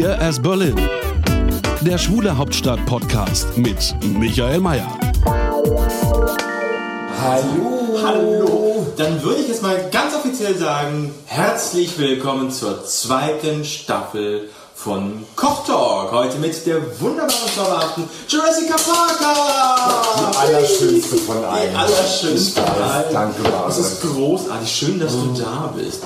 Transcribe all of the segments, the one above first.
Queer as Berlin. Der Schwule Hauptstadt Podcast mit Michael Mayer. Hallo. Hallo. Dann würde ich jetzt mal ganz offiziell sagen, herzlich willkommen zur zweiten Staffel von Koch Talk. Heute mit der wunderbaren, zauberhaften Jurassic Parker. Die allerschönste von allen. Die allerschönste von allen. Danke, Marvin. Das ist großartig. Schön, dass du da bist.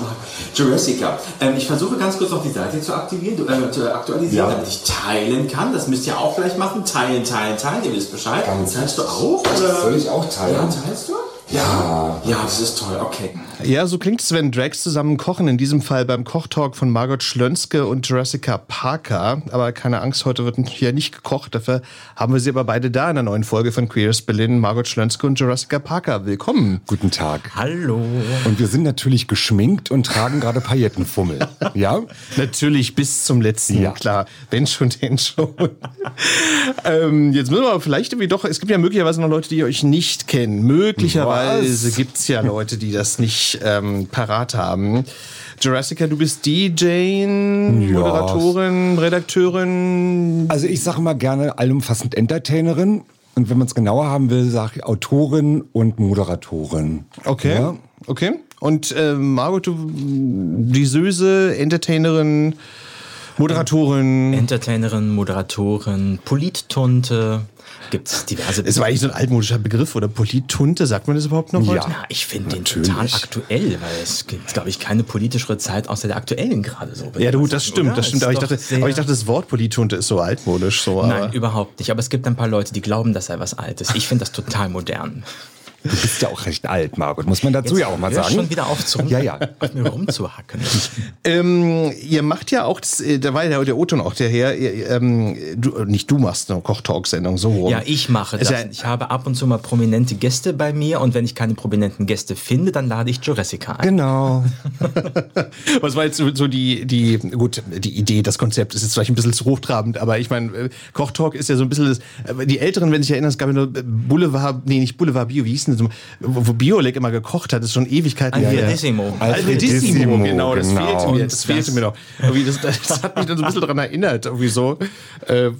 Jurassica. Ähm, ich versuche ganz kurz noch die Seite zu aktivieren, äh, zu aktualisieren, Ja. damit ich teilen kann. Das müsst ihr auch gleich machen. Teilen, teilen, teilen. Ihr wisst Bescheid. Ganz Teilst du auch? Oder? Soll ich auch teilen? Ja, teilst du? Ja. Ja, das ist toll. Okay. Ja, so klingt es, wenn Drags zusammen kochen. In diesem Fall beim Kochtalk von Margot Schlönske und Jurassica Parker. Aber keine Angst, heute wird hier nicht gekocht. Dafür haben wir sie aber beide da in der neuen Folge von Queers Berlin. Margot Schlönske und Jurassica Parker. Willkommen. Guten Tag. Hallo. Und wir sind natürlich geschminkt und tragen gerade Paillettenfummel. Ja? Natürlich bis zum letzten, Ja. klar. Wenn schon, denn schon. ähm, jetzt müssen wir aber vielleicht irgendwie doch, es gibt ja möglicherweise noch Leute, die euch nicht kennen. Möglicherweise Was? gibt es ja Leute, die das nicht ähm, parat haben. Jurassica, du bist DJ, Moderatorin, Redakteurin. Also ich sage mal gerne allumfassend Entertainerin. Und wenn man es genauer haben will, sage ich Autorin und Moderatorin. Okay. Ja? Okay. Und äh, Margot, du, die Söse, Entertainerin, Moderatorin. Entertainerin, Moderatorin, Polittunte, gibt's diverse Es war eigentlich so ein altmodischer Begriff oder Polittunte, sagt man das überhaupt noch heute? Ja, ich finde den total aktuell, weil es gibt, glaube ich, keine politischere Zeit außer der aktuellen gerade so. Ja, du, das stimmt, Oder? das stimmt. Aber ich, dachte, aber ich dachte, das Wort Polittunte ist so altmodisch. So, Nein, aber überhaupt nicht. Aber es gibt ein paar Leute, die glauben, das sei was Altes. Ich finde das total modern. Du bist ja auch recht alt, Margot. Muss man dazu Jetzt ja auch mal sagen. schon wieder auf, zu Ja, ja. rumzuhacken. ähm, ihr macht ja auch, das, äh, da war ja der O-Ton auch der her, ihr, ähm, du, nicht du machst eine Kochtalk-Sendung, so rum. Ja, ich mache Ist das. ja- ich habe ab und zu mal prominente Gäste bei mir und wenn ich keine prominenten Gäste finde, dann lade ich Jurassica ein. Genau. Was war jetzt so, so die, die, gut, die Idee, das Konzept ist jetzt vielleicht ein bisschen zu hochtrabend, aber ich meine, äh, Kochtalk ist ja so ein bisschen, das, äh, die Älteren, wenn sich erinnern, es gab ja nur Boulevard, nee, nicht Boulevard Bio, wie hieß denn das, wo, Biolek immer gekocht hat, ist schon Ewigkeiten her. Alfredissimo. Alfredissimo, genau, das genau. fehlte mir, das, Das- fehlte mir noch. Das, das hat mich dann so ein bisschen daran erinnert, irgendwie so. Äh,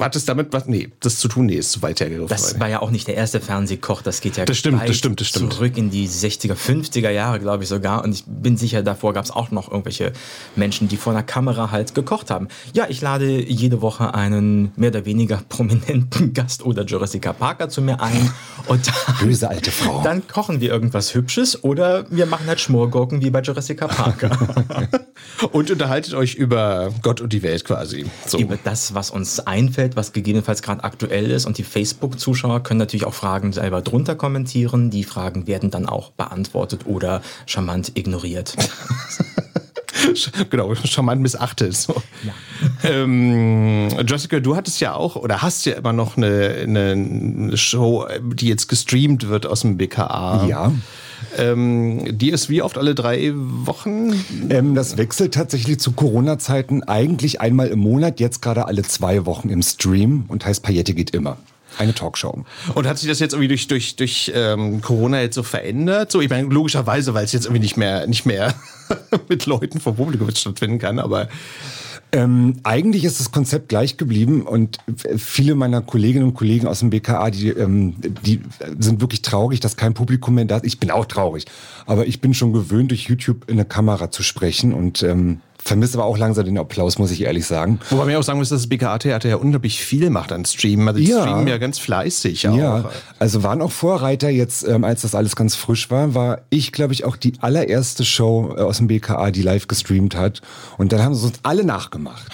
hat es damit was? Nee, das zu tun, nee, ist zu weit hergegriffen. Das war ja auch nicht der erste Fernsehkoch, das geht ja Das stimmt, das stimmt, das stimmt. zurück in die 60er, 50er Jahre, glaube ich sogar. Und ich bin sicher, davor gab es auch noch irgendwelche Menschen, die vor einer Kamera halt gekocht haben. Ja, ich lade jede Woche einen mehr oder weniger prominenten Gast oder Jurassica Parker zu mir ein. Und dann, Böse alte Frau. dann kochen wir irgendwas Hübsches oder wir machen halt Schmorgurken wie bei Jurassica Parker. Und unterhaltet euch über Gott und die Welt quasi. So. über das, was uns einfällt, was gegebenenfalls gerade aktuell ist. Und die Facebook-Zuschauer können natürlich auch Fragen selber drunter kommentieren. Die Fragen werden dann auch beantwortet oder charmant ignoriert. genau, charmant missachtet. So. Ähm, Jessica, du hattest ja auch oder hast ja immer noch eine, eine Show, die jetzt gestreamt wird aus dem BKA. Ja. Ähm, die ist wie oft alle drei Wochen? Ähm, das wechselt tatsächlich zu Corona-Zeiten eigentlich einmal im Monat, jetzt gerade alle zwei Wochen im Stream und heißt Paillette geht immer. Eine Talkshow. Und hat sich das jetzt irgendwie durch, durch, durch ähm, Corona jetzt so verändert? So, ich meine, logischerweise, weil es jetzt irgendwie nicht mehr, nicht mehr mit Leuten vom Publikum stattfinden kann, aber Ähm, eigentlich ist das Konzept gleich geblieben und viele meiner Kolleginnen und Kollegen aus dem BKA, die, ähm, die sind wirklich traurig, dass kein Publikum mehr da ist. Ich bin auch traurig, aber ich bin schon gewöhnt, durch YouTube in eine Kamera zu sprechen und ähm, vermisse aber auch langsam den Applaus, muss ich ehrlich sagen. Wobei man ja auch sagen muss, dass das BKA-Theater ja unglaublich viel macht an Streamen. Also die Ja. streamen ja ganz fleißig auch. Ja, also waren auch Vorreiter jetzt, ähm, als das alles ganz frisch war, war ich, glaube ich, auch die allererste Show äh, aus dem BKA, die live gestreamt hat. Und dann haben sie uns alle nachgemacht.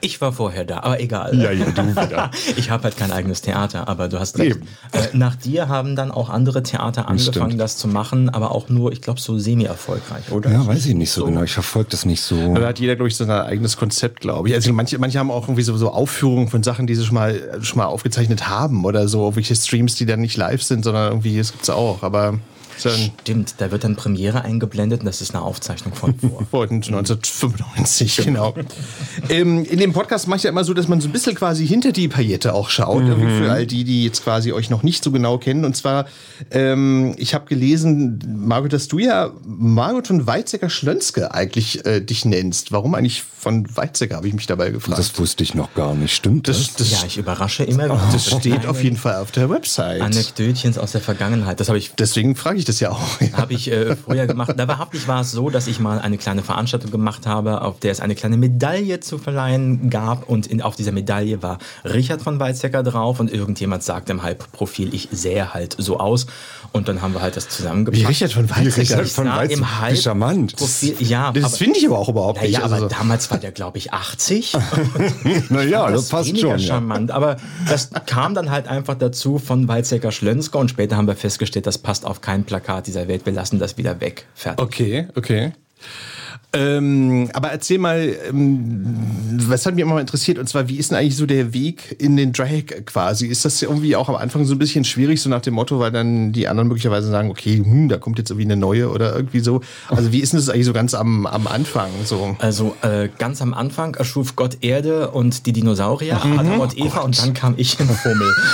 Ich war vorher da, aber egal. Ja, ja, du wieder. Ich habe halt kein eigenes Theater, aber du hast recht. Eben. Äh, nach dir haben dann auch andere Theater angefangen, stimmt. das zu machen, aber auch nur, ich glaube, so semi-erfolgreich, oder? Ja, weiß ich nicht so, genau. Ich verfolge das nicht so. Da hat jeder, glaube ich, so ein eigenes Konzept, glaube ich. Also manche, manche haben auch irgendwie so, so Aufführungen von Sachen, die sie schon mal, schon mal aufgezeichnet haben oder so, irgendwelche Streams, die dann nicht live sind, sondern irgendwie, das gibt's auch. Aber Stimmt, da wird dann Premiere eingeblendet und das ist eine Aufzeichnung von vor. vor 1995, genau. ähm, in dem Podcast mache ich ja immer so, dass man so ein bisschen quasi hinter die Paillette auch schaut, irgendwie für all die, die jetzt quasi euch noch nicht so genau kennen. Und zwar, ähm, ich habe gelesen, Margot, dass du ja Margot von Weizsäcker-Schlönske eigentlich äh, dich nennst. Warum eigentlich von Weizsäcker, habe ich mich dabei gefragt. Das wusste ich noch gar nicht. Stimmt das? das, das, ja, ich überrasche immer wieder. das steht auf jeden Fall auf der Website. Anekdötchens aus der Vergangenheit. Das habe ich Deswegen frage ich das ja auch. habe ich äh, früher gemacht. Da war es so, dass ich mal eine kleine Veranstaltung gemacht habe, auf der es eine kleine Medaille zu verleihen gab. Und in, auf dieser Medaille war Richard von Weizsäcker drauf und irgendjemand sagte im Halbprofil, ich sähe halt so aus. Und dann haben wir halt das zusammengepackt. Wie Richard von Weizsäcker? Richard Ich von Weizsäcker, im wie charmant. Halbprofil, ja, Das aber- finde ich aber auch überhaupt nicht. naja, aber Also so- damals war der, glaube ich, 80. Naja, das das passt schon. Ja. charmant. Aber das kam dann halt einfach dazu von Weizsäcker Schlönsker und später haben wir festgestellt, das passt auf kein Plakat dieser Welt. Wir lassen das wieder weg. Fertig. Okay, okay. Ähm, aber erzähl mal, ähm, was hat mich immer mal interessiert, und zwar, wie ist denn eigentlich so der Weg in den Drag quasi? Ist das irgendwie auch am Anfang so ein bisschen schwierig, so nach dem Motto, weil dann die anderen möglicherweise sagen, okay, hm, da kommt jetzt irgendwie eine neue oder irgendwie so. Also wie ist denn das eigentlich so ganz am, am Anfang? So? Also äh, ganz am Anfang erschuf Gott Erde und die Dinosaurier, Adam und Eva und dann kam ich im Fummel.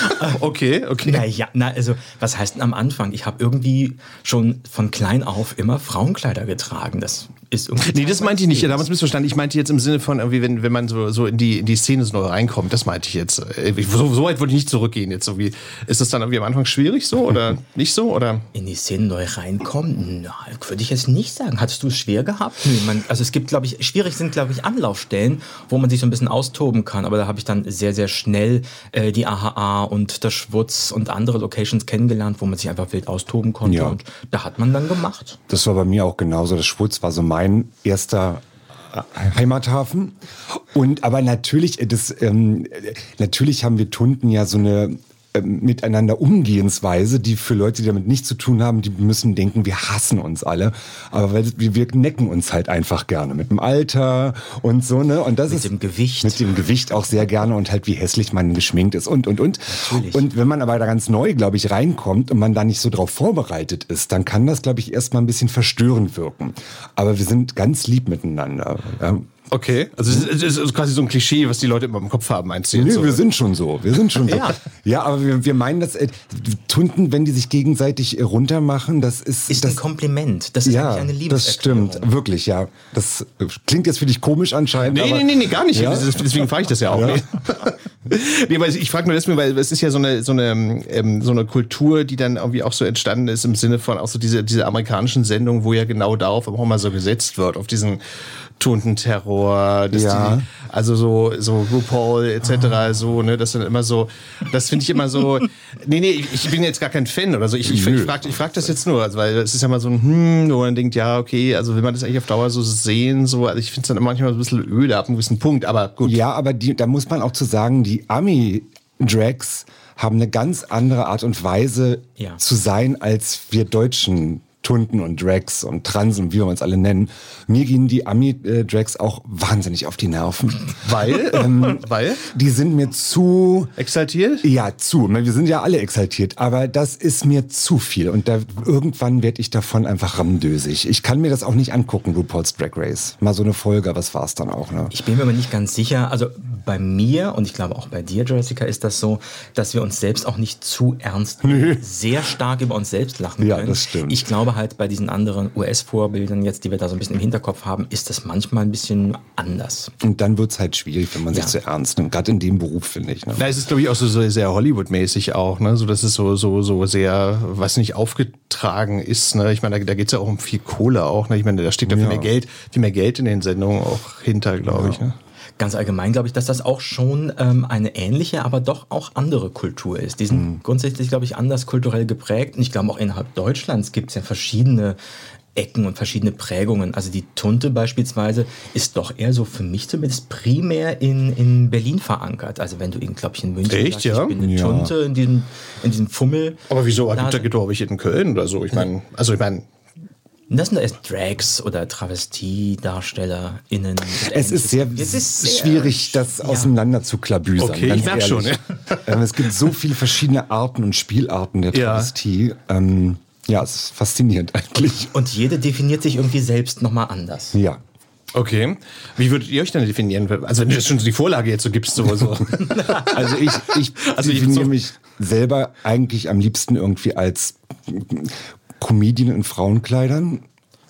Okay, okay. Naja, na, also was heißt denn am Anfang? Ich habe irgendwie schon von klein auf immer Frauenkleider getragen. Das ist irgendwie. Nee, das meinte ich nicht. Ja, damals missverstanden. Ich meinte jetzt im Sinne von, irgendwie, wenn, wenn man so, so in, die, in die Szene so neu reinkommt. Das meinte ich jetzt. Äh, So, so weit wollte ich nicht zurückgehen. Jetzt irgendwie. Ist das dann irgendwie am Anfang schwierig so oder nicht so? Oder? in die Szene neu reinkommen? Na, würde ich jetzt nicht sagen. Hattest du es schwer gehabt? Nö, man, also es gibt, glaube ich, schwierig sind, glaube ich, Anlaufstellen, wo man sich so ein bisschen austoben kann. Aber da habe ich dann sehr, sehr schnell äh, die AHA und der Schwutz und andere Locations kennengelernt, wo man sich einfach wild austoben konnte. Ja. Und da hat man dann gemacht. Das war bei mir auch genauso. Das Schwurz war so mein erster äh, Heimathafen. Und aber natürlich, äh, das, ähm, äh, natürlich haben wir Tunden ja so eine miteinander Umgehensweise, die für Leute, die damit nichts zu tun haben, die müssen denken, wir hassen uns alle. Aber weil wir, wir necken uns halt einfach gerne mit dem Alter und so, ne? Und das Mit ist dem Gewicht. Mit dem Gewicht auch sehr gerne und halt wie hässlich man geschminkt ist und und und. Natürlich. Und wenn man aber da ganz neu, glaube ich, reinkommt und man da nicht so drauf vorbereitet ist, dann kann das, glaube ich, erstmal ein bisschen verstörend wirken. Aber wir sind ganz lieb miteinander. Ja. Okay. Also es ist, es ist quasi so ein Klischee, was die Leute immer im Kopf haben, meinst du jetzt? Nee, so? wir sind schon so. Wir sind schon so. Ja. Ja, aber wir, wir meinen das, äh, Tunden, wenn die sich gegenseitig runtermachen, das ist, Ist das, ein Kompliment. Das ist ja, eigentlich eine das Liebeserklärung. stimmt, wirklich, ja. Das äh, klingt jetzt für dich komisch anscheinend. Nee, aber, nee, nee, nee, gar nicht. Ja? Das Deswegen frage ich das ja auch. Ja. Nee. nee, aber ich frage nur deswegen, weil es ist ja so eine, so eine, ähm, so eine Kultur, die dann irgendwie auch so entstanden ist im Sinne von auch so diese, diese amerikanischen Sendungen, wo ja genau darauf auch mal so gesetzt wird, auf diesen Tundenterror, dass Ja. die, also so, so RuPaul etc. so, ne, das sind immer so, das finde ich immer so, nee, nee, ich bin jetzt gar kein Fan oder so, ich, ich, ich frage ich frag das jetzt nur, also, weil es ist ja mal so ein, hm, wo man denkt, ja, okay, also will man das eigentlich auf Dauer so sehen, so, also ich finde es dann manchmal so ein bisschen öde ab einem gewissen Punkt, aber gut. Ja, aber die, da muss man auch zu sagen, die Ami-Drags haben eine ganz andere Art und Weise Ja. zu sein, als wir Deutschen Tunden und Drags und Transen, wie wir uns alle nennen. Mir gehen die Ami-Drags auch wahnsinnig auf die Nerven. Weil, Ähm, weil, Die sind mir zu exaltiert? ja, zu. Meine, Wir sind ja alle exaltiert, aber das ist mir zu viel. Und da irgendwann werde ich davon einfach rammdösig. Ich kann mir das auch nicht angucken, RuPaul's Drag Race. Mal so eine Folge, was war's dann auch, ne? Ich bin mir aber nicht ganz sicher. Also bei mir und ich glaube auch bei dir, Jessica, ist das so, dass wir uns selbst auch nicht zu ernst sehr stark über uns selbst lachen Ja, können. das stimmt. Ich glaube halt bei diesen anderen US-Vorbildern jetzt, die wir da so ein bisschen im Hinterkopf haben, ist das manchmal ein bisschen anders. Und dann wird's halt schwierig, wenn man sich Ja. zu ernst nimmt. Gerade in dem Beruf, finde ich. Ne? Da ist es, glaube ich, auch so, so sehr Hollywood-mäßig auch, ne? So, dass es so, so, so sehr, was nicht aufgetragen ist, ne? Ich meine, da, da geht es ja auch um viel Kohle auch, ne? Ich meine, da steckt ja viel Ja. mehr Geld, viel mehr Geld in den Sendungen auch hinter, glaube ich, ne? Ganz allgemein glaube ich, dass das auch schon ähm, eine ähnliche, aber doch auch andere Kultur ist. Die sind Mhm. grundsätzlich, glaube ich, anders kulturell geprägt. Und ich glaube, auch innerhalb Deutschlands gibt es ja verschiedene Ecken und verschiedene Prägungen. Also die Tunte beispielsweise ist doch eher so für mich zumindest primär in, in Berlin verankert. Also wenn du in, glaube ich, in München Echt, sagst, ja? ich bin eine Ja. Tunte in diesem, in diesem Fummel. Aber wieso? Da gibt es, glaube ich, in Köln oder so. Ich meine, also ich meine, Das sind da erst Drags oder TravestiedarstellerInnen. Es ist sehr. Es ist sehr- schwierig, das auseinander zu klabüsern. Okay, ganz ich merk schon, ehrlich. Ähm, es gibt so viele verschiedene Arten und Spielarten der Ja. Travestie. Ähm, ja, es ist faszinierend eigentlich. Und jede definiert sich irgendwie selbst nochmal anders. Ja. okay. Wie würdet ihr euch denn definieren? Also wenn du jetzt schon die Vorlage jetzt so gibst, so, so. Also ich, ich Also ich- definiere so- mich selber eigentlich am liebsten irgendwie als Comedian in Frauenkleidern.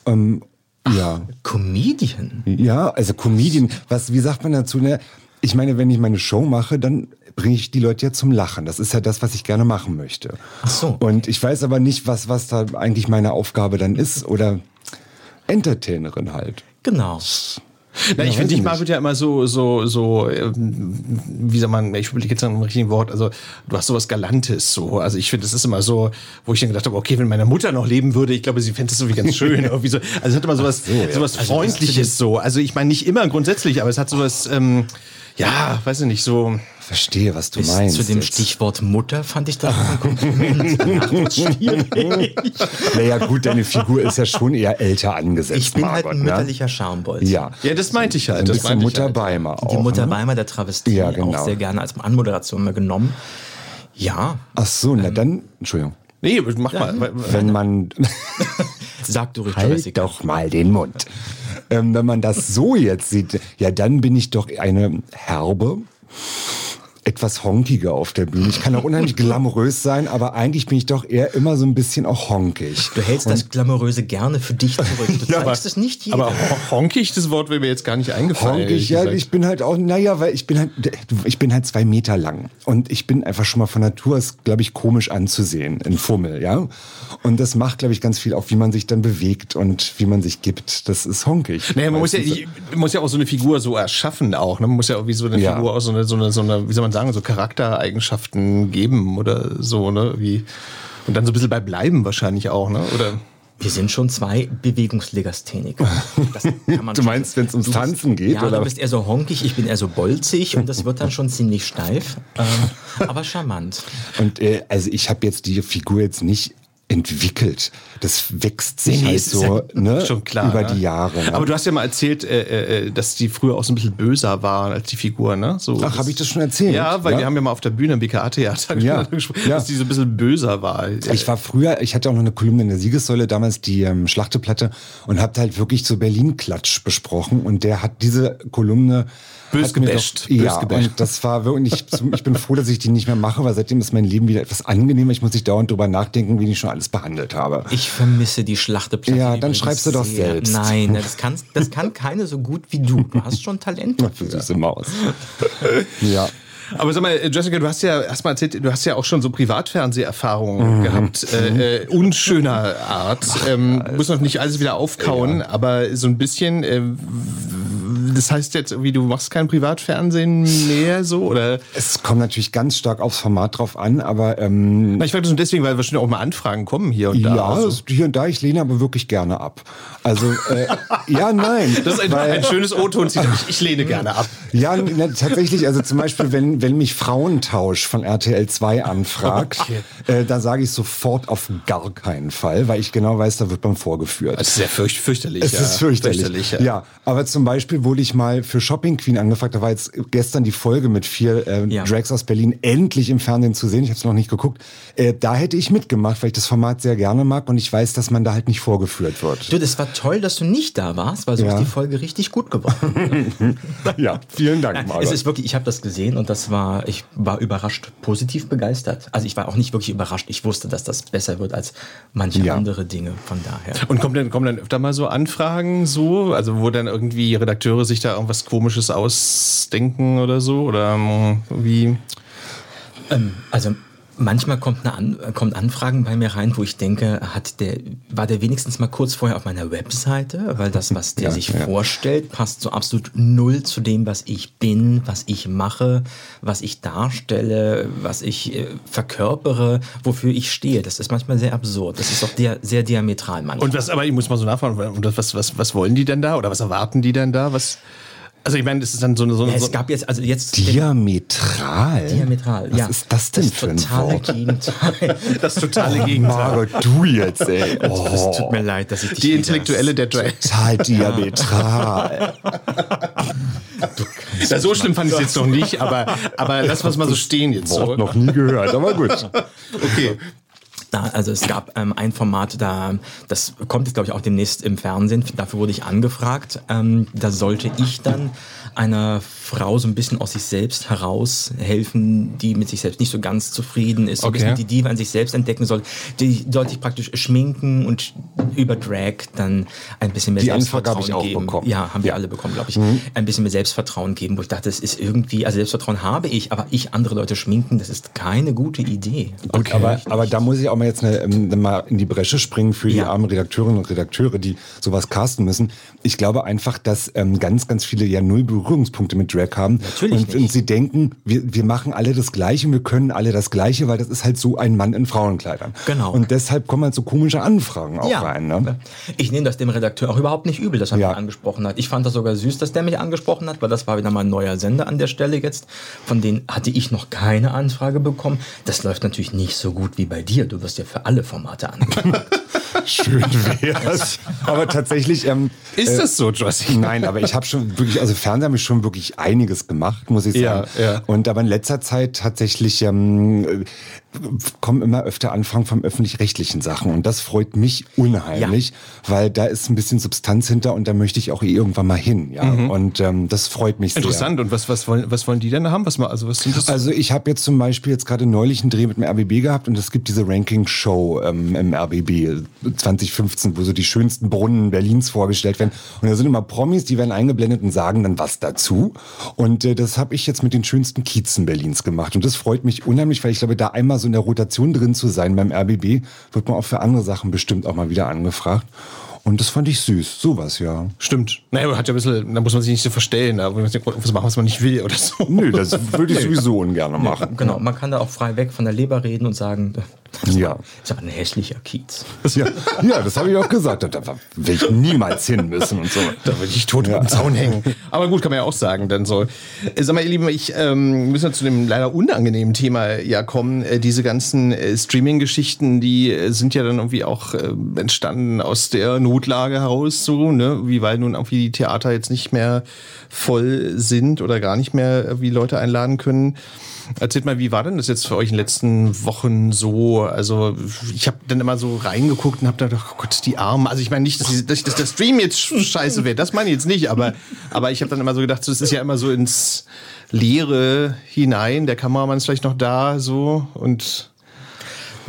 Ähm, ja. Comedian? Ja, also Comedian, was, wie sagt man dazu, ne? Ich meine, wenn ich meine Show mache, dann bringe ich die Leute ja zum Lachen. Das ist ja das, was ich gerne machen möchte. Ach so. Und ich weiß aber nicht, was, was da eigentlich meine Aufgabe dann ist oder Entertainerin halt. Genau. Na, ich weiß finde, ich ich mag ja immer so, so, so, ähm, wie soll man, ich überlege jetzt nach einem richtigen Wort, also du hast sowas Galantes so. Also ich finde, das ist immer so, wo ich dann gedacht habe, okay, wenn meine Mutter noch leben würde, ich glaube, sie fände das so wie ganz schön. irgendwie so. Also es hat immer sowas, sowas Freundliches so. Also ich meine, nicht immer grundsätzlich, aber es hat sowas, ähm, ja, weiß ich nicht, so. Verstehe, was du Bis meinst. zu dem jetzt. Stichwort Mutter fand ich das ein Kompliment. Naja, gut, deine Figur ist ja schon eher älter angesetzt. Ich bin halt Margot, ein ne? mütterlicher Schambolz. Ja. Ja, das meinte ich halt. Ein das bisschen meinte ich Mutter halt. Beimer auch. Die Mutter ne? Weimer der Travestie Ja, genau. auch sehr gerne als Anmoderation mal genommen. Ja, Ach so, na dann, Entschuldigung. Nee, mach mal. Wenn man, sag du ruhig, halt Jessica. doch mal den Mund. Ähm, wenn man das so jetzt sieht, ja, dann bin ich doch eine herbe, etwas honkige auf der Bühne. Ich kann auch unheimlich glamourös sein, aber eigentlich bin ich doch eher immer so ein bisschen auch honkig. Du hältst das Glamouröse gerne für dich zurück. Du Ja, zeigst es nicht jedem. Aber ho- honkig, das Wort wäre mir jetzt gar nicht eingefallen. Honkig, ja, gesagt. ich bin halt auch, naja, weil ich bin halt, ich bin halt zwei Meter lang und ich bin einfach schon mal von Natur aus, glaube ich, komisch anzusehen, in Fummel, ja. Und das macht, glaube ich, ganz viel auch, wie man sich dann bewegt und wie man sich gibt. Das ist honkig. Naja, man muss ja, muss ja auch so eine Figur so erschaffen auch. Ne? Man muss ja auch wie so eine Ja. Figur auch so eine, so eine, so eine, wie soll man sagen, so Charaktereigenschaften geben oder so, ne? Wie, und dann so ein bisschen bei bleiben wahrscheinlich auch, ne? Oder? Wir sind schon zwei Bewegungslegastheniker. Man Du meinst, wenn's ums Du bist- Tanzen geht, Ja, oder? du bist eher so honkig, ich bin eher so bolzig und das wird dann schon ziemlich steif, ähm, aber charmant. Und äh, also ich habe jetzt die Figur jetzt nicht entwickelt. Das wächst sich Nee, halt so ja ne, schon klar, über ne? die Jahre. Ne? Aber du hast ja mal erzählt, äh, äh, dass die früher auch so ein bisschen böser waren als die Figur, ne? So, Ach, habe ich das schon erzählt? Ja, weil Ja. wir haben ja mal auf der Bühne im BKA-Theater Ja, gesprochen, ja. dass die so ein bisschen böser war. Ich war früher, ich hatte auch noch eine Kolumne in der Siegessäule, damals die ähm, Schlachteplatte und habe halt wirklich so Berlin-Klatsch besprochen und der hat diese Kolumne Bös gebasht, Doch, bös ja, gebasht. und das war wirklich, ich, ich bin froh, dass ich die nicht mehr mache, weil seitdem ist mein Leben wieder etwas angenehmer. Ich muss nicht dauernd drüber nachdenken, wie ich schon alles behandelt habe. Ich vermisse die Schlachteplatte. Ja, dann schreibst du doch sehr. selbst. Nein, das kann, das kann keine so gut wie du. Du hast schon Talent Du dafür. süße Maus. ja. Aber sag mal, Jessica, du hast ja hast mal erzählt, du hast ja auch schon so Privatfernseherfahrungen gehabt, äh, äh, unschöner Art. Ähm, muss noch nicht alles wieder aufkauen, aber so ein bisschen. Äh, das heißt jetzt, wie du machst kein Privatfernsehen mehr so oder? Es kommt natürlich ganz stark aufs Format drauf an, aber ähm, Na, ich frage das nur deswegen, weil wahrscheinlich auch mal Anfragen kommen hier und da. ja, Also, hier und da, ich lehne aber wirklich gerne ab. Also, äh, ja, nein. das ist ein, weil- ein schönes O-Ton. Ich, ich lehne gerne ab. Ja, na, tatsächlich, also zum Beispiel, wenn, wenn mich Frauentausch von RTL 2 anfragt, äh, da sage ich sofort auf gar keinen Fall, weil ich genau weiß, da wird man vorgeführt. Das ist sehr fürcht, fürchterlich. Es ja. ist fürchterlich. ja. ja. aber zum Beispiel wurde ich mal für Shopping Queen angefragt. Da war jetzt gestern die Folge mit vier äh, Ja. Drags aus Berlin endlich im Fernsehen zu sehen. Ich habe es noch nicht geguckt. Äh, da hätte ich mitgemacht, weil ich das Format sehr gerne mag und ich weiß, dass man da halt nicht vorgeführt wird. Du, das war toll, dass du nicht da warst, weil so Ja. ist die Folge richtig gut geworden. Ja, Vielen Dank, Margot. es ist wirklich, ich habe das gesehen und das war, ich war überrascht, positiv begeistert. Also ich war auch nicht wirklich überrascht. Ich wusste, dass das besser wird als manche Ja. andere Dinge. Von daher. Und kommen dann, kommen dann öfter mal so Anfragen so, also wo dann irgendwie Redakteure sich da irgendwas Komisches ausdenken oder so? Oder ähm, wie? Also manchmal kommt eine An kommt Anfragen bei mir rein, wo ich denke, hat der, war der wenigstens mal kurz vorher auf meiner Webseite, weil das, was der Ja, sich ja. vorstellt, passt so absolut null zu dem, was ich bin, was ich mache, was ich darstelle, was ich äh, verkörpere, wofür ich stehe. Das ist manchmal sehr absurd. Das ist auch der, sehr diametral manchmal. Und was, aber ich muss mal so nachfragen, und das- was, was, was wollen die denn da? Oder was erwarten die denn da? Was, also ich meine, das ist dann so eine, so, ja, so es gab jetzt, also jetzt Diametral? diametral. Was ja. ist das denn das für ein totale Wort? Gegenteil. das totale Gegenteil. Margot, du jetzt, ey. Es Oh, tut mir leid, dass ich dich Die Intellektuelle der Drag. total diametral. Ja, so schlimm fand ich es jetzt noch nicht, aber, aber lass uns mal so stehen jetzt. So. Wort noch nie gehört, aber gut. Okay. Na, also es gab ähm, ein Format, da das kommt jetzt glaube ich auch demnächst im Fernsehen. Dafür wurde ich angefragt. Ähm, da sollte ich dann einer Frau so ein bisschen aus sich selbst heraushelfen, die mit sich selbst nicht so ganz zufrieden ist, so ein Okay. bisschen die Diva an sich selbst entdecken soll. Die sollte ich praktisch schminken und über Drag dann ein bisschen mehr Die Selbstvertrauen ich auch geben. bekommen. Ja, haben wir Ja. alle bekommen, glaube ich. Ein bisschen mehr Selbstvertrauen geben, wo ich dachte, das ist irgendwie, also Selbstvertrauen habe ich, aber ich andere Leute schminken, das ist keine gute Idee. Gut, aber, aber da muss ich auch mal jetzt eine, ähm, mal in die Bresche springen für die Ja. armen Redakteurinnen und Redakteure, die sowas casten müssen. Ich glaube einfach, dass ähm, ganz, ganz viele ja null Berührungspunkte mit Drag haben. Natürlich und, und sie denken, wir, wir machen alle das Gleiche, wir können alle das Gleiche, weil das ist halt so ein Mann in Frauenkleidern. Genau. Und deshalb kommen halt so komische Anfragen auch rein. Ne? Ich nehme das dem Redakteur auch überhaupt nicht übel, dass er Ja. mich angesprochen hat. Ich fand das sogar süß, dass der mich angesprochen hat, weil das war wieder mal ein neuer Sender an der Stelle jetzt. Von denen hatte ich noch keine Anfrage bekommen. Das läuft natürlich nicht so gut wie bei dir. Du wirst ja für alle Formate angefragt. Schön wär's. aber tatsächlich. Ähm, Ist das so, Josie? Nein, aber ich habe schon wirklich, also Fernsehen habe ich schon wirklich einiges gemacht, muss ich Ja, sagen. ja. Und aber in letzter Zeit tatsächlich ähm, äh, kommen immer öfter Anfragen von öffentlich-rechtlichen Sachen und das freut mich unheimlich, weil da ist ein bisschen Substanz hinter und da möchte ich auch irgendwann mal hin, ja. Und ähm, das freut mich sehr. Interessant. Und was, was, wollen, was wollen die denn haben? Was, mal- also was sind das? Also ich habe jetzt zum Beispiel jetzt gerade neulich einen Dreh mit dem RBB gehabt und es gibt diese Ranking-Show ähm, im RBB 2015, wo so die schönsten Brunnen Berlins vorgestellt werden. Und da sind immer Promis, die werden eingeblendet und sagen dann was dazu. Und äh, das habe ich jetzt mit den schönsten Kiezen Berlins gemacht. Und das freut mich unheimlich, weil ich glaube, da einmal so in der Rotation drin zu sein beim RBB, wird man auch für andere Sachen bestimmt auch mal wieder angefragt. Und das fand ich süß. Sowas, ja. Stimmt. Naja, aber hat ja ein bisschen, da muss man sich nicht so verstellen, da muss man was machen, was man nicht will oder so. Nö, das würde ich sowieso ungern machen. genau, man kann da auch frei weg von der Leber reden und sagen, das Ja. ist aber ein hässlicher Kiez. Ja, ja das habe ich auch gesagt. Da will ich niemals hin müssen und so. Da würde ich tot über den Zaun hängen. Aber gut, kann man ja auch sagen, dann so. Äh, Sag mal, ihr Lieben, ich ähm, müssen wir zu dem leider unangenehmen Thema ja kommen. Äh, diese ganzen äh, Streaming-Geschichten, die äh, sind ja dann irgendwie auch äh, entstanden aus der Notlage heraus, so, ne? Wie weil nun irgendwie die Theater jetzt nicht mehr voll sind oder gar nicht mehr wie Leute einladen können. Erzählt mal, wie war denn das jetzt für euch in den letzten Wochen so? Also ich habe dann immer so reingeguckt und habe gedacht, oh Gott, die Armen. Also ich meine nicht, dass, die, dass, dass der Stream jetzt sch- scheiße wird, das meine ich jetzt nicht, aber, aber ich habe dann immer so gedacht, so, es ist ja immer so ins Leere hinein, der Kameramann ist vielleicht noch da so und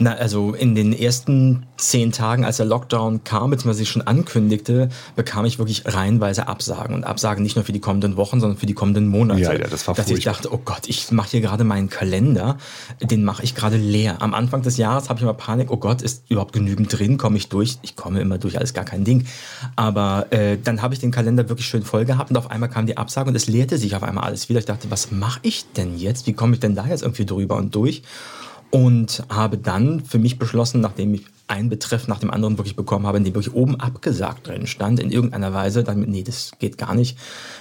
Na, also in den ersten zehn Tagen, als der Lockdown kam, beziehungsweise sich schon ankündigte, bekam ich wirklich reihenweise Absagen. Und Absagen nicht nur für die kommenden Wochen, sondern für die kommenden Monate. Ja, ja, das war Dass ich dachte, oh Gott, ich mache hier gerade meinen Kalender, den mache ich gerade leer. Am Anfang des Jahres habe ich immer Panik, oh Gott, ist überhaupt genügend drin, komme ich durch? Ich komme immer durch, alles gar kein Ding. Aber äh, dann habe ich den Kalender wirklich schön voll gehabt und auf einmal kam die Absage und es leerte sich auf einmal alles wieder. Ich dachte, was mache ich denn jetzt? Wie komme ich denn da jetzt irgendwie drüber und durch? Und habe dann für mich beschlossen, nachdem ich einen Betreff nach dem anderen wirklich bekommen habe, in dem wirklich oben abgesagt drin stand, in irgendeiner Weise, dann, nee, das geht gar nicht.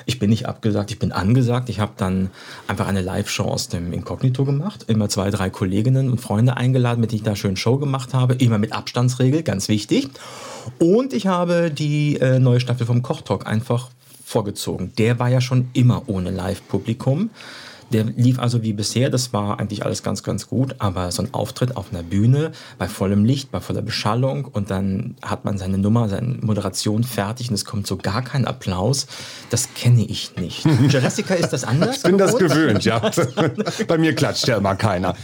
Ich bin nicht abgesagt, ich bin angesagt. Ich habe dann einfach eine Live-Show aus dem Inkognito gemacht, immer zwei, drei Kolleginnen und Freunde eingeladen, mit denen ich da schön Show gemacht habe, immer mit Abstandsregel, ganz wichtig. Und ich habe die äh, neue Staffel vom Kochtalk einfach vorgezogen. Der war ja schon immer ohne Live-Publikum. Der lief also wie bisher, das war eigentlich alles ganz, ganz gut, aber so ein Auftritt auf einer Bühne bei vollem Licht, bei voller Beschallung und dann hat man seine Nummer, seine Moderation fertig und es kommt so gar kein Applaus, das kenne ich nicht. Jessica ist das anders? Ich bin das gewöhnt, ja. bei mir klatscht ja immer keiner.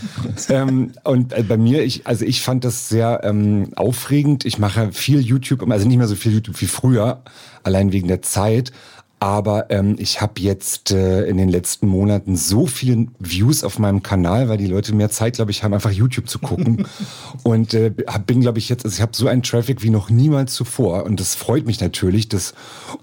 ähm, und äh, bei mir, ich, also ich fand das sehr ähm, aufregend. Ich mache viel YouTube, also nicht mehr so viel YouTube wie früher, allein wegen der Zeit. Aber ähm, ich habe jetzt äh, in den letzten Monaten so viele Views auf meinem Kanal, weil die Leute mehr Zeit, glaube ich, haben, einfach YouTube zu gucken. und äh, bin, glaube ich, jetzt, also ich habe so einen Traffic wie noch niemals zuvor. Und das freut mich natürlich. Das,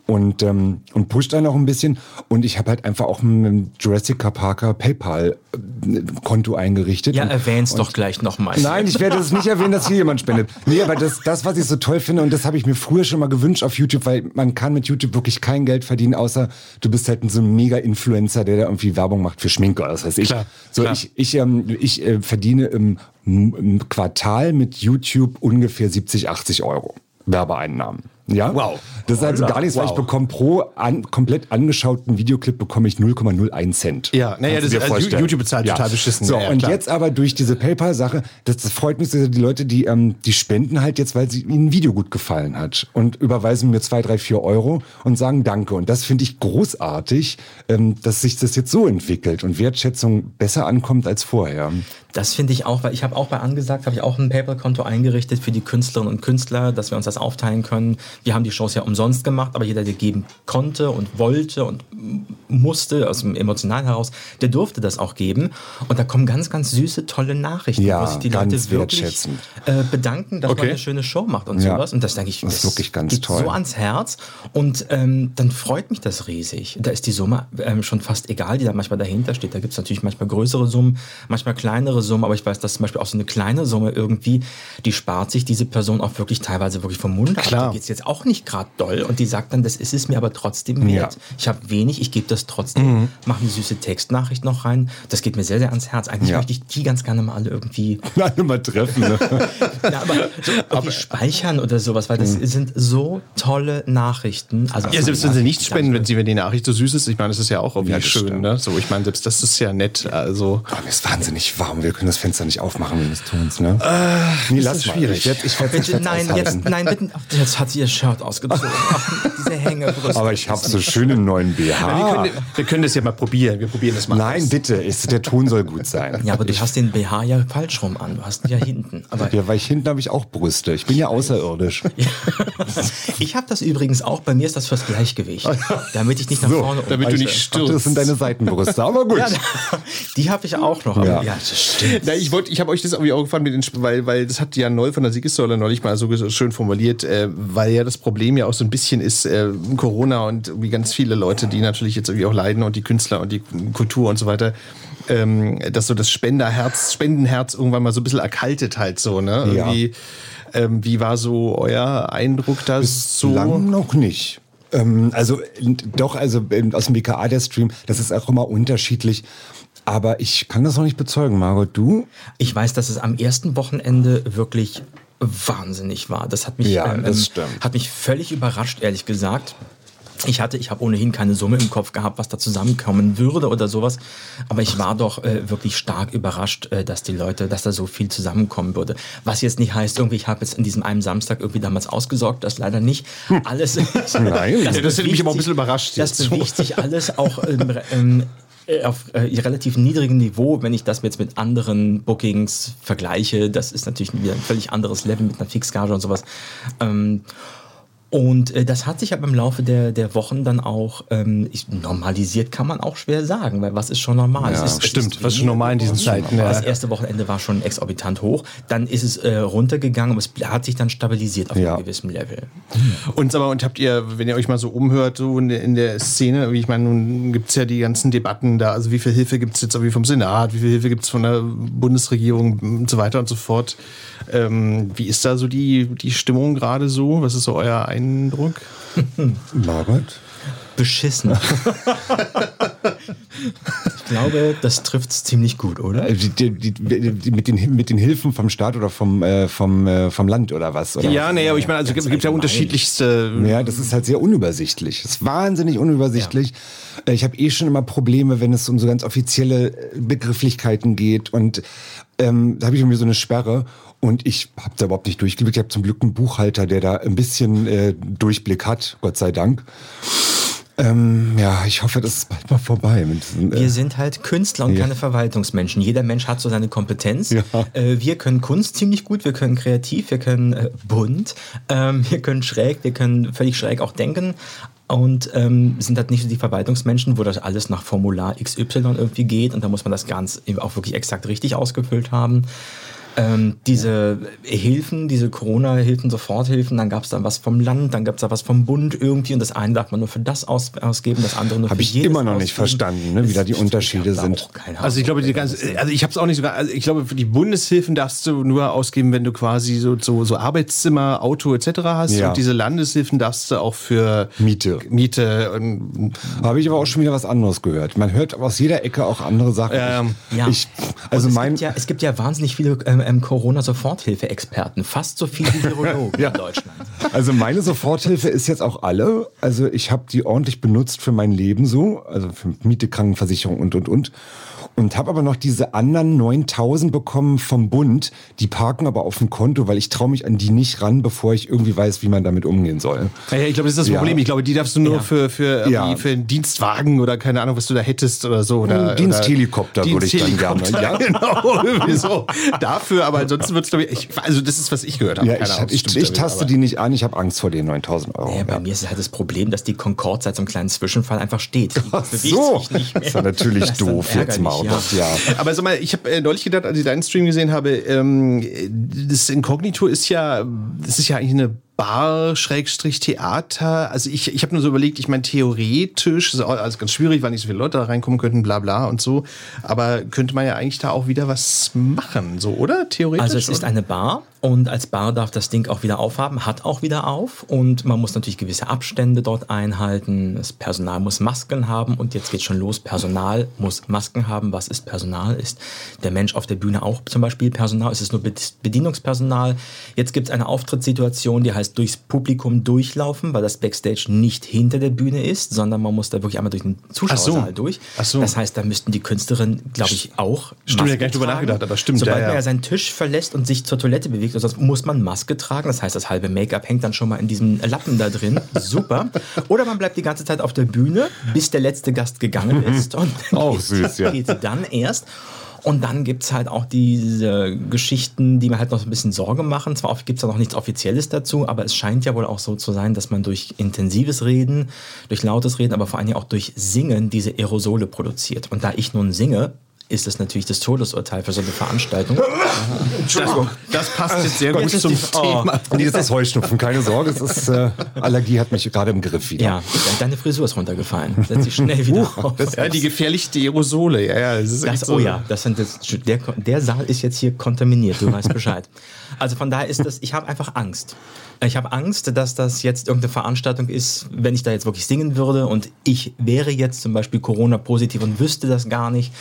und, ähm, und pusht einen auch ein bisschen. Und ich habe halt einfach auch mit Jurassic Parker PayPal-Konto eingerichtet. Ja, erwähn's doch gleich nochmal. Nein, ich werde es nicht erwähnen, dass hier jemand spendet. Nee, aber das, das, was ich so toll finde, und das habe ich mir früher schon mal gewünscht auf YouTube, weil man kann mit YouTube wirklich kein Geld verdienen verdienen, außer du bist halt so ein Mega-Influencer, der da irgendwie Werbung macht für Schminke oder was weiß ich. Klar, so, klar. ich, ich, ähm, ich äh, verdiene im, im Quartal mit YouTube ungefähr 70, 80 Euro Werbeeinnahmen. Ja? Wow. Das ist also gar nichts, weil ich Wow. bekomme pro an, komplett angeschauten Videoclip bekomme ich 0,01 Cent. Ja, naja, das- dir also. YouTube bezahlt total beschissen. So, Ja, ja, und klar. jetzt aber durch diese PayPal-Sache, das, das freut mich sehr, die Leute, die, ähm, die spenden halt jetzt, weil sie ihnen ein Video gut gefallen hat und überweisen mir zwei, drei, vier Euro und sagen Danke. Und das finde ich großartig, ähm, dass sich das jetzt so entwickelt und Wertschätzung besser ankommt als vorher. Das finde ich auch, weil ich habe auch bei Angesagt, habe ich auch ein PayPal-Konto eingerichtet für die Künstlerinnen und Künstler, dass wir uns das aufteilen können. Wir haben die Shows ja umsonst gemacht, aber jeder, der geben konnte und wollte und musste, aus dem Emotionalen heraus, der durfte das auch geben. Und da kommen ganz, ganz süße, tolle Nachrichten, Ja, wo sich die Leute wirklich äh, bedanken, dass Okay. man eine schöne Show macht und Ja. sowas. Und das denke ich, Das ist wirklich ganz geht toll. so ans Herz. Und ähm, dann freut mich das riesig. Da ist die Summe ähm, schon fast egal, die da manchmal dahinter steht. Da gibt es natürlich manchmal größere Summen, manchmal kleinere Summen, aber ich weiß, dass zum Beispiel auch so eine kleine Summe irgendwie, die spart sich diese Person auch wirklich teilweise wirklich vom Mund ab. Klar. Da geht es jetzt auch nicht gerade doll. Und die sagt dann, das ist es mir aber trotzdem wert. Ja. Ich habe wenig, ich gebe das trotzdem. Mache eine süße Textnachricht noch rein. Das geht mir sehr, sehr ans Herz. Eigentlich Ja. möchte ich die ganz gerne mal alle irgendwie Alle mal treffen. Ne? ja, aber so irgendwie speichern oder sowas, weil das sind so tolle Nachrichten. Also Ja, selbst wenn sie nichts spenden, wenn sie wenn die Nachricht so süß ist, ich meine, das ist ja auch irgendwie Ja, schön, ne? So, ich meine, selbst das ist ja nett. Also Oh, mir ist wahnsinnig warm. Wir können das Fenster nicht aufmachen, wenn wir es tun. Ne? nee, ist lass schwierig. Werd, ich werd's nein, aushalten. jetzt, nein, bitte. Jetzt hat sie ihr Shirt ausgezogen. Ach, diese Hängebrüste. Aber ich habe so schöne neuen wir, BH. können, wir können das ja mal probieren. Wir probieren das mal. Nein, aus. bitte. Ist, der Ton soll gut sein. Ja, aber du hast den BH ja falsch rum an. Du hast ihn ja hinten. Aber Ja, weil ich hinten habe ich auch Brüste. Ich bin ja außerirdisch. ich habe das übrigens auch. Bei mir ist das fürs Gleichgewicht. Damit ich nicht nach vorne damit du nicht Ach, das sind deine Seitenbrüste. Aber gut. Ja, die habe ich auch noch. Aber Ja. ja, das stimmt. Na, ich wollte, ich habe euch das irgendwie auch gefallen mit den, Sp- weil, weil das hat Jan Noll von der Siegessäule neulich mal so schön formuliert, äh, weil ja das Problem ja auch so ein bisschen ist äh, Corona und wie ganz viele Leute, die natürlich jetzt irgendwie auch leiden und die Künstler und die Kultur und so weiter, ähm, dass so das Spenderherz, Spendenherz irgendwann mal so ein bisschen erkaltet halt so, ne? Ja. Irgendwie, ähm, wie war so euer Eindruck da so? Lang noch nicht. Ähm, also doch, also ähm, aus dem BKA der Stream, das ist auch immer unterschiedlich. Aber ich kann das noch nicht bezeugen, Margot. Du? Ich weiß, dass es am ersten Wochenende wirklich wahnsinnig war. Das hat mich, Ja, ähm, das stimmt. hat mich völlig überrascht, ehrlich gesagt. Ich hatte, ich habe ohnehin keine Summe im Kopf gehabt, was da zusammenkommen würde oder sowas. Aber ich war doch äh, wirklich stark überrascht, äh, dass die Leute, dass da so viel zusammenkommen würde. Was jetzt nicht heißt, irgendwie, ich habe jetzt in diesem einen Samstag irgendwie damals ausgesorgt, das leider nicht. Alles. Nein. Ja, das hätte mich aber ein bisschen überrascht Das jetzt. bewegt sich alles auch ähm, ähm, äh, auf äh, relativ niedrigem Niveau, wenn ich das jetzt mit anderen Bookings vergleiche. Das ist natürlich wieder ein völlig anderes Level mit einer Fixgage und sowas. Ähm, und äh, das hat sich aber im Laufe der, der Wochen dann auch ähm, ich, normalisiert, kann man auch schwer sagen, weil was ist schon normal? Ja, ist, stimmt, ist was ist schon normal in diesen Zeiten, ja. Das erste Wochenende war schon exorbitant hoch, dann ist es äh, runtergegangen, aber es hat sich dann stabilisiert auf Ja. einem gewissen Level. Und aber und habt ihr, wenn ihr euch mal so umhört, so in der, in der Szene, wie ich meine, nun gibt es ja die ganzen Debatten da, also wie viel Hilfe gibt es jetzt irgendwie vom Senat, wie viel Hilfe gibt es von der Bundesregierung und so weiter und so fort. Ähm, wie ist da so die, die Stimmung gerade so? Was ist so euer Eindruck? Margot? Beschissen. Ich glaube, das trifft es ziemlich gut, oder? Äh, Die, die, die, die, mit, den, mit den Hilfen vom Staat oder vom, äh, vom, äh, vom Land oder was? Oder? Ja, nee, aber ich meine, also es gibt, ja unterschiedlichste. Ja, das ist halt sehr unübersichtlich. Das ist wahnsinnig unübersichtlich. Äh, Ich habe eh schon immer Probleme, wenn es um so ganz offizielle äh, Begrifflichkeiten geht. Und ähm, da habe ich irgendwie so eine Sperre. Und ich habe da überhaupt nicht durchgeblickt. Ich habe zum Glück einen Buchhalter, der da ein bisschen äh, Durchblick hat, Gott sei Dank. Ähm, ja, ich hoffe, das ist bald mal vorbei. Diesen, Wir äh, sind halt Künstler und Ja. keine Verwaltungsmenschen. Jeder Mensch hat so seine Kompetenz. Ja. Äh, wir können Kunst ziemlich gut, wir können kreativ, wir können äh, bunt, ähm, wir können schräg, wir können völlig schräg auch denken. Und ähm, sind halt nicht so die Verwaltungsmenschen, wo das alles nach Formular XY irgendwie geht und da muss man das ganz auch wirklich exakt richtig ausgefüllt haben. Ähm, diese Hilfen, diese Corona-Hilfen, Soforthilfen, dann gab es da was vom Land, dann gab es da was vom Bund irgendwie und das eine darf man nur für das aus, ausgeben, das andere nur Hab für ich jedes immer noch nicht ausgeben. verstanden, ne, wie da die Ich- Unterschiede ich sind. Also ich glaube, die ganze, also ich habe es auch nicht sogar, also ich glaube, für die Bundeshilfen darfst du nur ausgeben, wenn du quasi so, so, so Arbeitszimmer, Auto etc. hast. Ja. Und diese Landeshilfen darfst du auch für Miete. Miete und Habe ich aber auch schon wieder was anderes gehört. Man hört aus jeder Ecke auch andere Sachen. Ähm, Ja. Ich, Also also es, mein, gibt ja, es gibt ja wahnsinnig viele ähm, ähm, Corona-Soforthilfe-Experten, fast so viele wie Virologen Ja. in Deutschland. Also meine Soforthilfe ist jetzt auch alle. Also ich habe die ordentlich benutzt für mein Leben so, also für Miete, Krankenversicherung und und und. Und habe aber noch diese anderen 9000 bekommen vom Bund. Die parken aber auf dem Konto, weil ich traue mich an die nicht ran, bevor ich irgendwie weiß, wie man damit umgehen soll. Ja, ja, ich glaube, das ist das Ja. Problem. Ich glaube, die darfst du nur Ja. für, für, Ja. für einen Dienstwagen oder keine Ahnung, was du da hättest oder so. Oder, Diensthelikopter oder würde ich dann gerne, Diensthelikopter, Genau, irgendwie so. Dafür, aber ansonsten wird es, glaube ich, also das ist, was ich gehört habe. Ja, Keine ich, Ahnung, ich, ich damit, taste aber- die nicht an. Ich habe Angst vor den 9000 Euro. Ja, bei Ja. mir ist es halt das Problem, dass die Concorde seit so einem kleinen Zwischenfall einfach steht. Die Ach bewegt so, sich nicht mehr. das ist ja natürlich Das doof jetzt ärgerlich, mal. ja. Aber sag mal, ich habe äh, neulich gedacht, als ich deinen Stream gesehen habe, ähm, das Inkognito ist ja, das ist ja eigentlich eine Bar, Schrägstrich, Theater. Also ich, ich habe nur so überlegt, ich meine, theoretisch, ist auch alles ganz schwierig, weil nicht so viele Leute da reinkommen könnten, bla bla und so. Aber könnte man ja eigentlich da auch wieder was machen, so, oder? Theoretisch? Also es ist eine Bar und als Bar darf das Ding auch wieder aufhaben, hat auch wieder auf und man muss natürlich gewisse Abstände dort einhalten. Das Personal muss Masken haben und jetzt geht schon los. Personal muss Masken haben. Was ist Personal? Ist der Mensch auf der Bühne auch zum Beispiel Personal? Ist es nur Be- Bedienungspersonal? Jetzt gibt es eine Auftrittssituation, die heißt durchs Publikum durchlaufen, weil das Backstage nicht hinter der Bühne ist, sondern man muss da wirklich einmal durch den Zuschauersaal durch. Ach so. Das heißt, da müssten die Künstlerinnen, glaube ich, auch Stimmt, ja Masken gar nicht drüber nachgedacht, aber stimmt, Sobald ja, ja. man ja seinen Tisch verlässt und sich zur Toilette bewegt, also muss man Maske tragen. Das heißt, das halbe Make-up hängt dann schon mal in diesem Lappen da drin. Super. Oder man bleibt die ganze Zeit auf der Bühne, bis der letzte Gast gegangen ist. Und Auch geht, süß, ja. geht dann erst. Und dann gibt es halt auch diese Geschichten, die mir halt noch ein bisschen Sorge machen. Zwar gibt es da noch nichts Offizielles dazu, aber es scheint ja wohl auch so zu sein, dass man durch intensives Reden, durch lautes Reden, aber vor allen Dingen auch durch Singen diese Aerosole produziert. Und da ich nun singe, ist es natürlich das Todesurteil für so eine Veranstaltung. Entschuldigung. Das passt jetzt sehr gut Jetzt ist zum Thema. Nee, das ist Heuschnupfen, keine Sorge. Es ist, äh, Allergie hat mich gerade im Griff wieder. Ja, deine Frisur ist runtergefallen. Setz dich schnell wieder auf. Ja, die gefährlichsten Aerosole, ja, ja. Das Das, so. oh ja, das sind das, der, der Saal ist jetzt hier kontaminiert, du weißt Bescheid. Also von daher ist das, ich habe einfach Angst. Ich habe Angst, dass das jetzt irgendeine Veranstaltung ist, wenn ich da jetzt wirklich singen würde und ich wäre jetzt zum Beispiel Corona-positiv und wüsste das gar nicht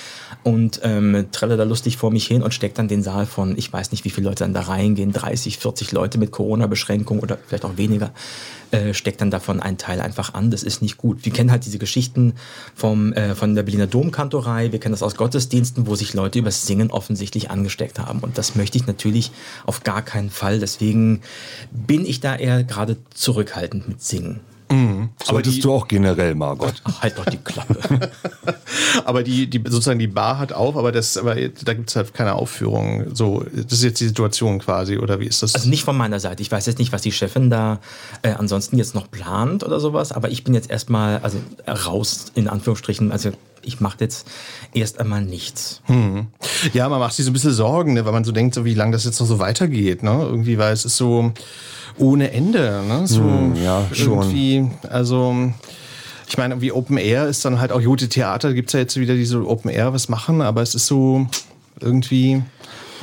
und ähm, trelle da lustig vor mich hin und stecke dann den Saal von, ich weiß nicht, wie viele Leute dann da reingehen, 30, 40 Leute mit Corona-Beschränkung oder vielleicht auch weniger, äh, steckt dann davon ein Teil einfach an. Das ist nicht gut. Wir kennen halt diese Geschichten vom, äh, von der Berliner Domkantorei, wir kennen das aus Gottesdiensten, wo sich Leute übers Singen offensichtlich angesteckt haben. Und das möchte ich natürlich auf gar keinen Fall. Deswegen bin ich da eher gerade zurückhaltend mit Singen. Solltest du auch generell, Margot. Ach, halt doch die Klappe. Aber die, die sozusagen die Bar hat auf, aber das, aber da gibt es halt keine Aufführung. So, das ist jetzt die Situation quasi, oder wie ist das? Also nicht von meiner Seite. Ich weiß jetzt nicht, was die Chefin da äh, ansonsten jetzt noch plant oder sowas, aber ich bin jetzt erstmal also raus in Anführungsstrichen. Also ich mache jetzt erst einmal nichts. Ja, man macht sich so ein bisschen Sorgen, ne, weil man so denkt, so wie lange das jetzt noch so weitergeht, ne? Irgendwie, weil es ist so ohne Ende, ne? So ja, schon. irgendwie, also ich meine, wie Open Air ist dann halt auch gute Theater, gibt es ja jetzt wieder diese Open Air was machen, aber es ist so irgendwie.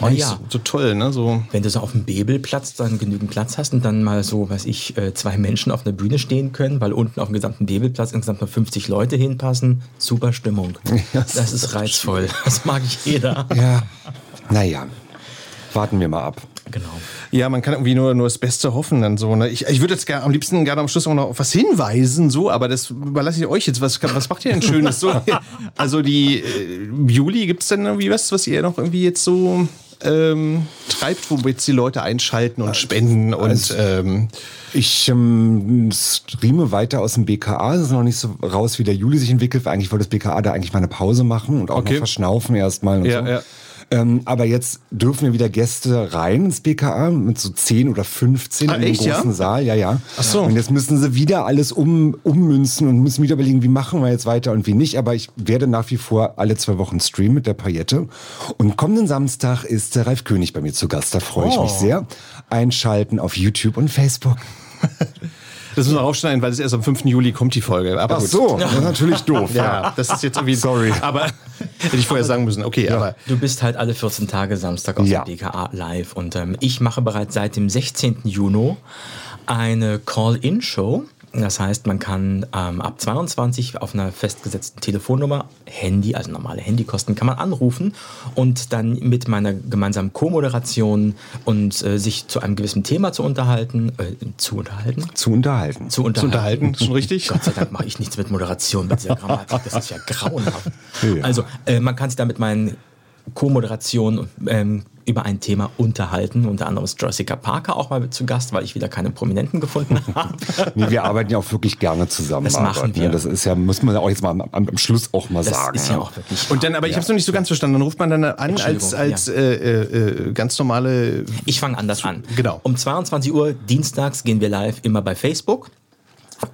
auch nicht ja. so, so toll, ne? So. Wenn du so auf dem Bebelplatz dann genügend Platz hast und dann mal so, weiß ich, äh, zwei Menschen auf einer Bühne stehen können, weil unten auf dem gesamten Bebelplatz insgesamt nur 50 Leute hinpassen, super Stimmung. das Das ist reizvoll. Das mag ich jeder. Ja. Naja, warten wir mal ab. Genau. Ja, man kann irgendwie nur, nur das Beste hoffen dann so. Ne? Ich, ich würde jetzt gerne am liebsten gerne am Schluss auch noch auf was hinweisen, so, aber das überlasse ich euch jetzt. Was, was macht ihr denn Schönes? so? Also die äh, Juli, gibt es denn irgendwie was, was ihr noch irgendwie jetzt so ähm, treibt, wo jetzt die Leute einschalten und spenden und Also- ähm, Ich ähm, streame weiter aus dem BKA. Es ist noch nicht so raus, wie der Juli sich entwickelt, weil eigentlich wollte das BKA da eigentlich mal eine Pause machen und auch Okay. mal verschnaufen erstmal und Ja, so. ja. Ähm, aber jetzt dürfen wir wieder Gäste rein ins BKA mit so 10 oder 15 Ah, in den echt, ja? großen Saal. Ja, ja. Ach so. Und jetzt müssen sie wieder alles um, ummünzen und müssen wieder überlegen, wie machen wir jetzt weiter und wie nicht. Aber ich werde nach wie vor alle zwei Wochen streamen mit der Paillette. Und kommenden Samstag ist der Ralf König bei mir zu Gast. Da freue ich Oh. mich sehr. Einschalten auf YouTube und Facebook. das müssen wir rausschneiden, weil es erst am 5. Juli kommt die Folge. Aber Ach gut. so, das ist natürlich doof. Ja, das ist jetzt irgendwie. Sorry. Aber hätte ich vorher sagen müssen. Okay, aber Du bist halt alle 14 Tage Samstag auf Ja. dem BKA live und ähm, ich mache bereits seit dem 16. Juni eine Call-In-Show. Das heißt, man kann ähm, ab 22 auf einer festgesetzten Telefonnummer, Handy, also normale Handykosten, kann man anrufen und dann mit meiner gemeinsamen Co-Moderation und äh, sich zu einem gewissen Thema zu unterhalten, äh, zu unterhalten, Zu unterhalten. zu unterhalten. zu unterhalten, schon richtig. Gott sei Dank mache ich nichts mit Moderation, mit dieser Grammatik. Das ist ja grauenhaft. Also, äh, man kann sich da mit meinen Co-Moderationen ähm, über ein Thema unterhalten. Unter anderem ist Jessica Parker auch mal zu Gast, weil ich wieder keine Prominenten gefunden habe. Nee, wir arbeiten ja auch wirklich gerne zusammen. Das machen ne? wir. Das ist ja, muss man ja auch jetzt mal am, am Schluss auch mal Das sagen. ist ja auch wirklich. Und dann, aber ich habe es noch nicht so ganz verstanden. Dann ruft man dann an als, als äh, äh, äh, ganz normale. Ich fange anders an. Genau. Um 22 Uhr dienstags gehen wir live immer bei Facebook.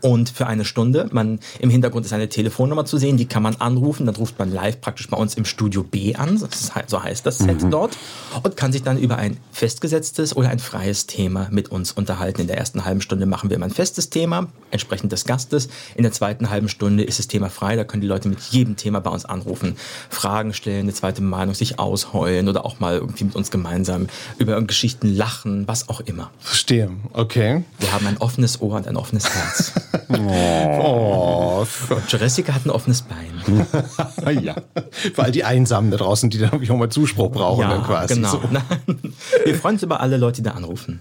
Und für eine Stunde, man im Hintergrund ist eine Telefonnummer zu sehen, die kann man anrufen, dann ruft man live praktisch bei uns im Studio B an, ist, so heißt das Set dort, und kann sich dann über ein festgesetztes oder ein freies Thema mit uns unterhalten. In der ersten halben Stunde machen wir immer ein festes Thema, entsprechend des Gastes. In der zweiten halben Stunde ist das Thema frei, da können die Leute mit jedem Thema bei uns anrufen, Fragen stellen, eine zweite Meinung, sich ausheulen oder auch mal irgendwie mit uns gemeinsam über Geschichten lachen, was auch immer. Verstehe. Okay. Wir haben ein offenes Ohr und ein offenes Herz. Oh, Und Jessica hat ein offenes Bein. ja. für all die Einsamen da draußen, die dann irgendwie auch mal Zuspruch brauchen, dann quasi. genau. So. Wir freuen uns über alle Leute, die da anrufen.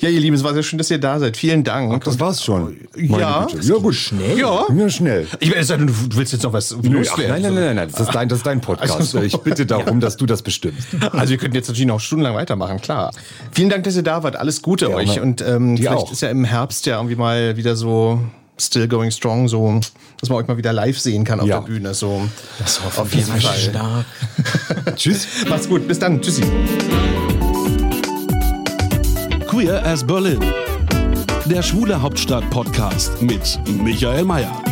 Ja, ihr Lieben, es war sehr schön, dass ihr da seid. Vielen Dank. Das war's schon. Ja, ja gut. Schnell. Ja. Ja, schnell. Ich meine, du willst jetzt noch was Nö, ach, nein, nein, nein, nein, das ist dein, das ist dein Podcast. Also so. Ich bitte darum, dass du das bestimmst. Also wir könnten jetzt natürlich noch stundenlang weitermachen, klar. Vielen Dank, dass ihr da wart. Alles Gute Ja, euch. Und ähm, vielleicht auch. ist ja im Herbst ja irgendwie mal wieder so still going strong, so, dass man euch mal wieder live sehen kann auf Ja. der Bühne. So. Das Auf jeden Fall. stark. Tschüss. Macht's gut. Bis dann. Tschüssi. Queer as Berlin. Der Schwule Hauptstadt Podcast mit Michael Mayer.